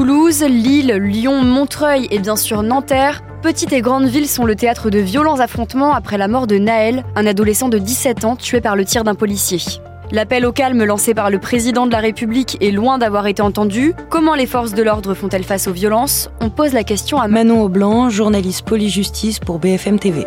Toulouse, Lille, Lyon, Montreuil et bien sûr Nanterre, petites et grandes villes sont le théâtre de violents affrontements après la mort de Naël, un adolescent de 17 ans tué par le tir d'un policier. L'appel au calme lancé par le président de la République est loin d'avoir été entendu. Comment les forces de l'ordre font-elles face aux violences? On pose la question à Manon Aublanc, journaliste police-justice pour BFM TV.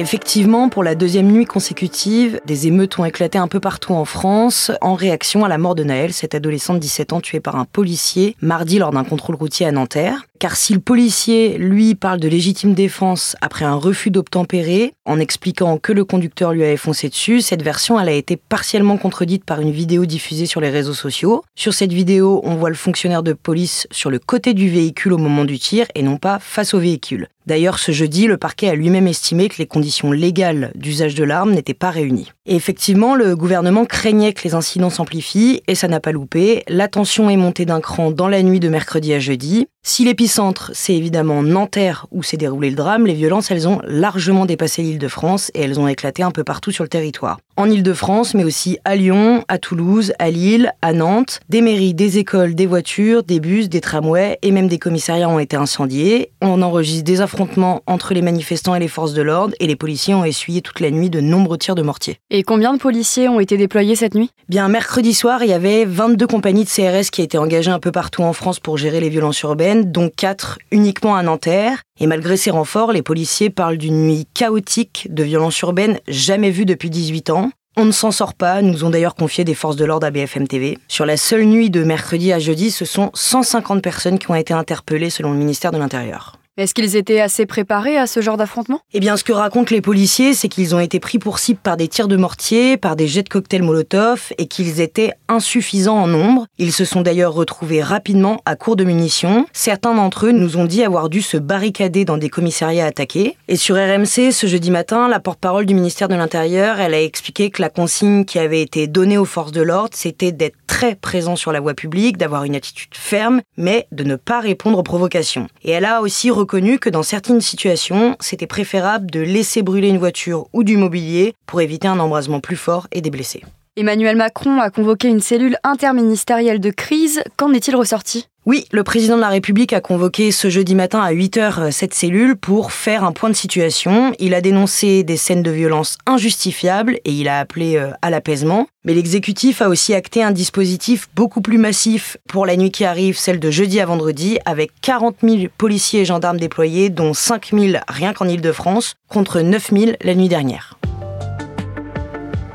Effectivement, pour la deuxième nuit consécutive, des émeutes ont éclaté un peu partout en France en réaction à la mort de Naël, cet adolescent de 17 ans tué par un policier mardi lors d'un contrôle routier à Nanterre. Car si le policier, lui, parle de légitime défense après un refus d'obtempérer, en expliquant que le conducteur lui avait foncé dessus, cette version, a été partiellement contredite par une vidéo diffusée sur les réseaux sociaux. Sur cette vidéo, on voit le fonctionnaire de police sur le côté du véhicule au moment du tir et non pas face au véhicule. D'ailleurs, ce jeudi, le parquet a lui-même estimé que les conditions légales d'usage de l'arme n'étaient pas réunies. Et effectivement, le gouvernement craignait que les incidents s'amplifient, et ça n'a pas loupé. La tension est montée d'un cran dans la nuit de mercredi à jeudi. Si l'épicentre, c'est évidemment Nanterre où s'est déroulé le drame, les violences, elles ont largement dépassé l'île de France et elles ont éclaté un peu partout sur le territoire. En île de France, mais aussi à Lyon, à Toulouse, à Lille, à Nantes, des mairies, des écoles, des voitures, des bus, des tramways et même des commissariats ont été incendiés. On enregistre des affrontements entre les manifestants et les forces de l'ordre et les policiers ont essuyé toute la nuit de nombreux tirs de mortier. Et combien de policiers ont été déployés cette nuit? Bien, mercredi soir, il y avait 22 compagnies de CRS qui étaient engagées un peu partout en France pour gérer les violences urbaines dont 4 uniquement à Nanterre. Et malgré ces renforts, les policiers parlent d'une nuit chaotique de violences urbaines jamais vue depuis 18 ans. On ne s'en sort pas, nous ont d'ailleurs confié des forces de l'ordre à BFM TV. Sur la seule nuit de mercredi à jeudi, ce sont 150 personnes qui ont été interpellées selon le ministère de l'Intérieur. Est-ce qu'ils étaient assez préparés à ce genre d'affrontement? Eh bien, ce que racontent les policiers, c'est qu'ils ont été pris pour cible par des tirs de mortier, par des jets de cocktails Molotov, et qu'ils étaient insuffisants en nombre. Ils se sont d'ailleurs retrouvés rapidement à court de munitions. Certains d'entre eux nous ont dit avoir dû se barricader dans des commissariats attaqués. Et sur RMC, ce jeudi matin, la porte-parole du ministère de l'Intérieur, elle a expliqué que la consigne qui avait été donnée aux forces de l'ordre, c'était d'être présent sur la voie publique, d'avoir une attitude ferme, mais de ne pas répondre aux provocations. Et elle a aussi reconnu que dans certaines situations, c'était préférable de laisser brûler une voiture ou du mobilier pour éviter un embrasement plus fort et des blessés. Emmanuel Macron a convoqué une cellule interministérielle de crise. Qu'en est-il ressorti? Oui, le président de la République a convoqué ce jeudi matin à 8h euh, cette cellule pour faire un point de situation. Il a dénoncé des scènes de violence injustifiables et il a appelé euh, à l'apaisement. Mais l'exécutif a aussi acté un dispositif beaucoup plus massif pour la nuit qui arrive, celle de jeudi à vendredi, avec 40 000 policiers et gendarmes déployés, dont 5 000 rien qu'en Ile-de-France, contre 9 000 la nuit dernière.